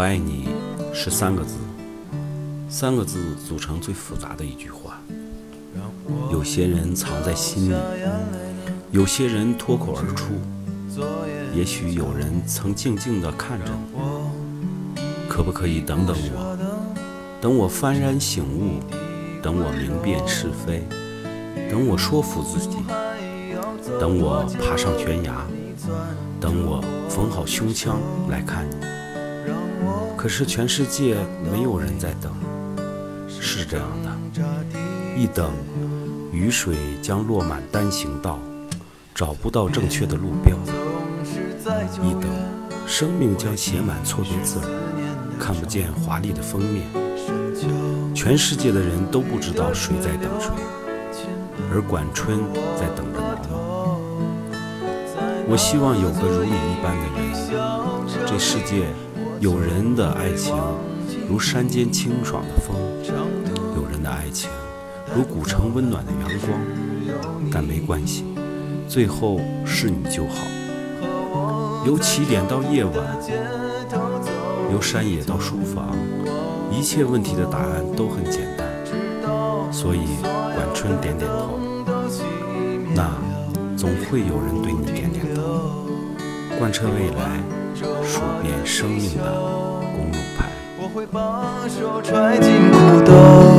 我爱你是三个字组成最复杂的一句话。有些人藏在心里，有些人脱口而出。也许有人曾静静地看着你，可不可以等等我？等我幡然醒悟，等我明辨是非，等我说服自己，等我爬上悬崖，等我缝好胸腔来看你。可是全世界没有人在等，是这样的，一等，雨水将落满单行道，找不到正确的路标；一等，生命将写满错别字，看不见华丽的封面。全世界的人都不知道谁在等谁，而管春在等着毛毛。我希望有个如你一般的人，这世界。有人的爱情如山间清爽的风，有人的爱情如古城温暖的阳光。但没关系，最后是你就好。由起点到夜晚，由山野到书房，一切问题的答案都很简单。所以，晚春点点头，那总会有人对你点点头。贯彻未来。数遍生命的公路牌。我会把手揣进裤兜。